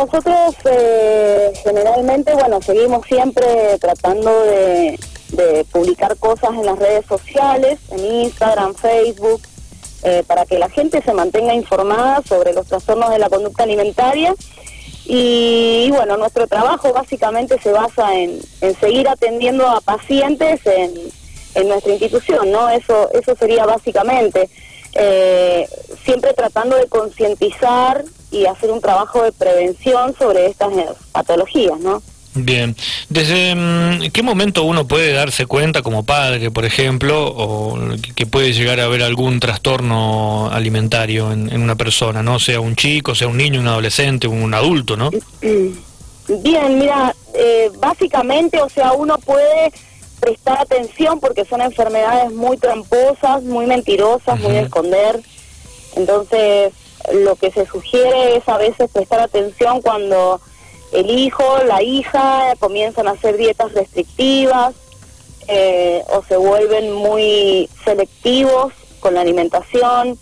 nosotros eh, generalmente, bueno, seguimos siempre tratando de, publicar cosas en las redes sociales, en Instagram, Facebook, eh, para que la gente se mantenga informada sobre los trastornos de la conducta alimentaria. Y, bueno, nuestro trabajo básicamente se basa en, en seguir atendiendo a pacientes en, en, nuestra institución, ¿no? Eso, eso sería básicamente. Eh, siempre tratando de concientizar y hacer un trabajo de prevención sobre estas patologías, ¿no? Bien, ¿desde mm, qué momento uno puede darse cuenta como padre, por ejemplo, o que puede llegar a haber algún trastorno alimentario en, una persona, no sea un chico, sea un niño, un adolescente, un adulto, ¿no? Bien, mira, eh, básicamente, o sea, uno puede prestar atención porque son enfermedades muy tramposas, muy mentirosas, muy de esconder. Entonces, lo que se sugiere es a veces prestar atención cuando el hijo, la hija comienzan a hacer dietas restrictivas eh, o se vuelven muy selectivos con la alimentación,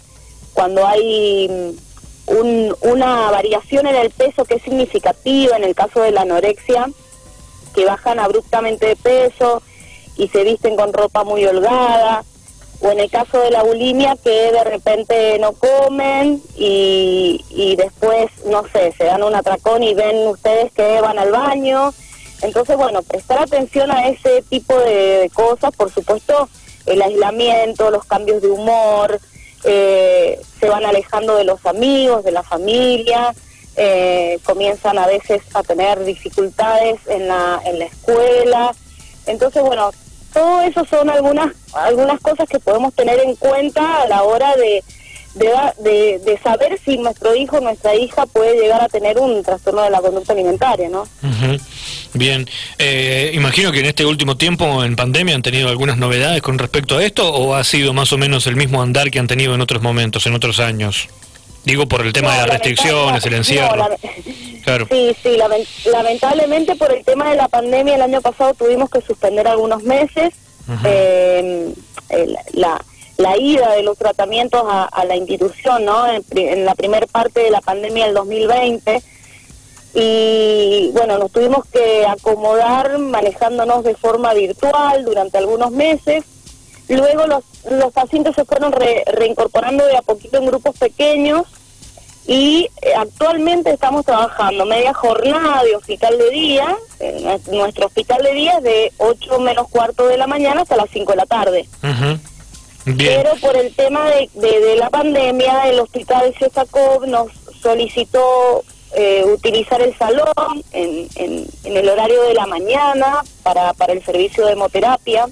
cuando hay mm, una variación en el peso que es significativa, en el caso de la anorexia, que bajan abruptamente de peso y se visten con ropa muy holgada, o en el caso de la bulimia que de repente no comen y, y después, no sé, se dan un atracón y ven ustedes que van al baño. Entonces, bueno, prestar atención a ese tipo de cosas, por supuesto, el aislamiento, los cambios de humor, eh, se van alejando de los amigos, de la familia, eh, comienzan a veces a tener dificultades en la, en la escuela. Entonces, bueno, todo eso son algunas algunas cosas que podemos tener en cuenta a la hora de, de, saber si nuestro hijo o nuestra hija puede llegar a tener un trastorno de la conducta alimentaria, ¿no? Bien, eh, imagino que en este último tiempo en pandemia han tenido algunas novedades con respecto a esto o ha sido más o menos el mismo andar que han tenido en otros momentos, en otros años. Digo por el tema de las restricciones, el encierro. Sí, sí, lamentablemente por el tema de la pandemia el año pasado tuvimos que suspender algunos meses eh, la, la, ida de los tratamientos a, la institución, ¿no? En, la primera parte de la pandemia del 2020 y bueno, nos tuvimos que acomodar manejándonos de forma virtual durante algunos meses. Luego los, los pacientes se fueron reincorporando de a poquito en grupos pequeños y eh, actualmente estamos trabajando media jornada de hospital de día, nuestro hospital de día es de 8 menos cuarto de la mañana hasta las 5 de la tarde. Pero por el tema de, de, la pandemia, el hospital de Sacov nos solicitó eh, utilizar el salón en, en, en, el horario de la mañana para, para el servicio de hemoterapia.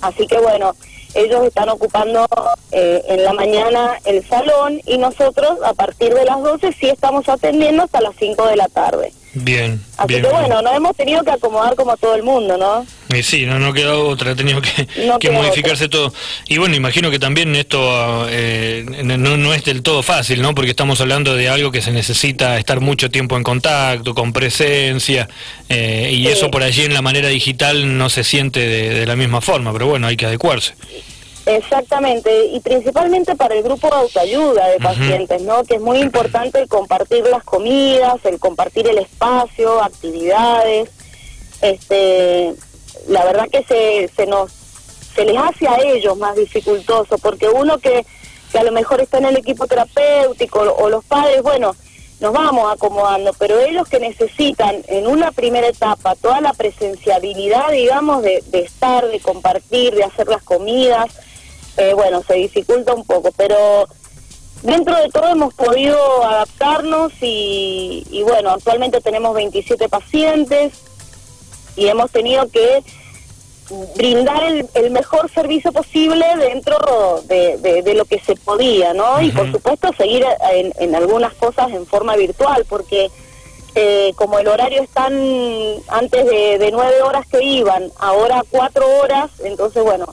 Así que bueno, ellos están ocupando eh, en la mañana el salón y nosotros a partir de las 12 sí estamos atendiendo hasta las 5 de la tarde. Bien. Así que bueno, nos hemos tenido que acomodar como todo el mundo, ¿no? Y sí, no, no queda otra, ha tenido que, que modificarse todo. Y bueno, imagino que también esto eh, no, no es del todo fácil, ¿no? Porque estamos hablando de algo que se necesita estar mucho tiempo en contacto, con presencia, eh, y eso por allí en la manera digital no se siente de la misma forma, pero bueno, hay que adecuarse. Exactamente, y principalmente para el grupo de autoayuda de pacientes, ¿no? Que es muy importante el compartir las comidas, el compartir el espacio, actividades. Este, la verdad que se, se nos se les hace a ellos más dificultoso, porque uno que, que a lo mejor está en el equipo terapéutico o los padres, bueno, nos vamos acomodando, pero ellos que necesitan en una primera etapa toda la presenciabilidad, digamos, de, de estar, de compartir, de hacer las comidas, eh, bueno, se dificulta un poco, pero dentro de todo hemos podido adaptarnos y, bueno, actualmente tenemos 27 pacientes y hemos tenido que brindar el, mejor servicio posible dentro de, lo que se podía, ¿no? Y por supuesto seguir en, algunas cosas en forma virtual, porque eh, como el horario están antes de, de nueve horas que iban, ahora cuatro horas, entonces bueno,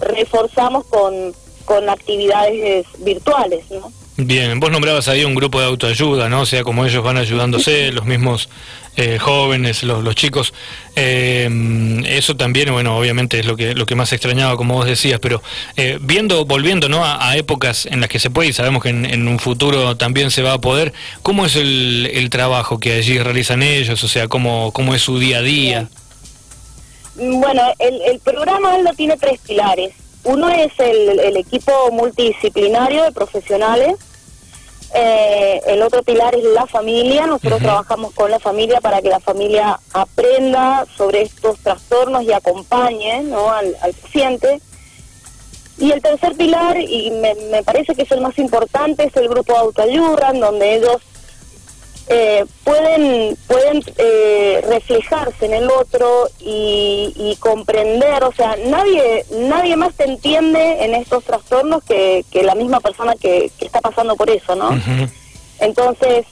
reforzamos con, con actividades virtuales, ¿no? Bien, vos nombrabas ahí un grupo de autoayuda, ¿no? O sea, como ellos van ayudándose, los mismos eh, jóvenes, los, los chicos. Eh, eso también, bueno, obviamente es lo que lo que más extrañaba, como vos decías, pero eh, viendo, volviendo, ¿no? A, épocas en las que se puede y sabemos que en, un futuro también se va a poder. ¿Cómo es el, el trabajo que allí realizan ellos? O sea, ¿cómo, cómo es su día a día? Bueno, el, el programa lo tiene tres pilares. Uno es el, el equipo multidisciplinario de profesionales eh, el otro pilar es la familia. Nosotros trabajamos con la familia para que la familia aprenda sobre estos trastornos y acompañe ¿no? al, paciente. Y el tercer pilar, y me, me, parece que es el más importante, es el grupo de autoayuda, donde ellos eh, pueden pueden eh, reflejarse en el otro y, comprender, o sea, nadie nadie más te entiende en estos trastornos que, que la misma persona que, está pasando por eso, ¿no? Entonces,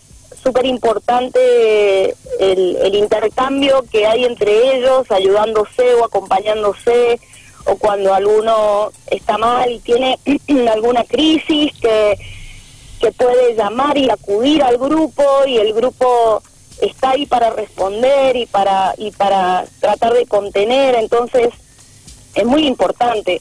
súper importante el, el intercambio que hay entre ellos, ayudándose o acompañándose, o cuando alguno está mal y tiene alguna crisis que que puede llamar y acudir al grupo y el grupo está ahí para responder y para y para tratar de contener. Entonces es muy importante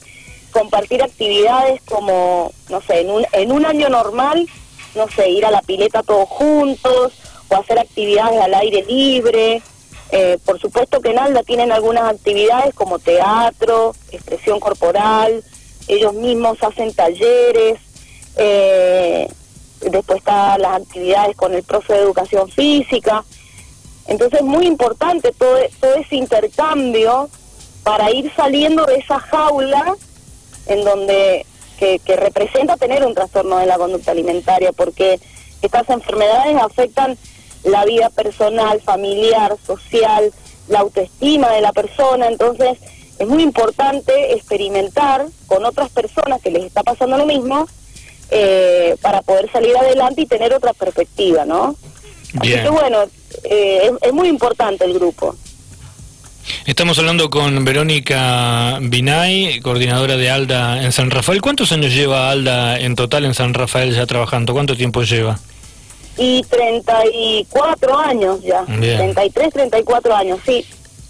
compartir actividades como no sé en un en un año normal no sé ir a la pileta todos juntos o hacer actividades al aire libre. Eh, por supuesto que en Alda tienen algunas actividades como teatro expresión corporal ellos mismos hacen talleres eh, después están las actividades con el profe de educación física. Entonces es muy importante todo, ese intercambio para ir saliendo de esa jaula en donde que, que representa tener un trastorno de la conducta alimentaria, porque estas enfermedades afectan la vida personal, familiar, social, la autoestima de la persona, entonces es muy importante experimentar con otras personas que les está pasando lo mismo eh, para poder salir adelante y tener otra perspectiva, ¿no? Así que bueno, eh, es, muy importante el grupo. Estamos hablando con Verónica Binay, coordinadora de ALDA en San Rafael. ¿Cuántos años lleva ALDA en total en San Rafael ya trabajando? ¿Cuánto tiempo lleva? Y 34 años ya. 33, 34 años, sí.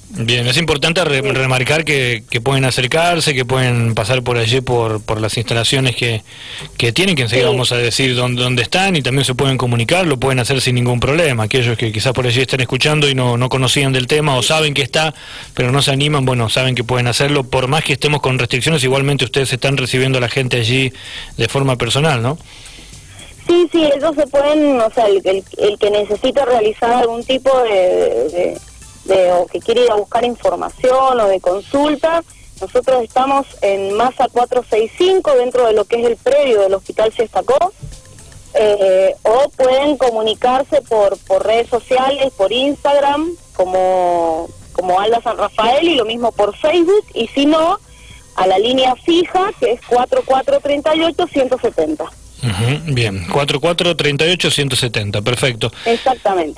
Bien, es importante remarcar que, pueden acercarse, que pueden pasar por allí por, por las instalaciones que, que tienen, que enseguida vamos a decir dónde, dónde están y también se pueden comunicar, lo pueden hacer sin ningún problema. Aquellos que quizás por allí estén escuchando y no, no conocían del tema o saben que está, pero no se animan, bueno, saben que pueden hacerlo. Por más que estemos con restricciones, igualmente ustedes están recibiendo a la gente allí de forma personal, ¿no? Sí, sí, ellos se pueden, o sea, el, el, que necesita realizar algún tipo de de, o que quiere ir a buscar información o de consulta, nosotros estamos en Masa 465 dentro de lo que es el predio del Hospital Siestacó, eh, o pueden comunicarse por, por redes sociales, por Instagram, como, como Alda San Rafael, y lo mismo por Facebook, y si no, a la línea fija, que es 4438-170. bien, 4438-170, perfecto. Exactamente.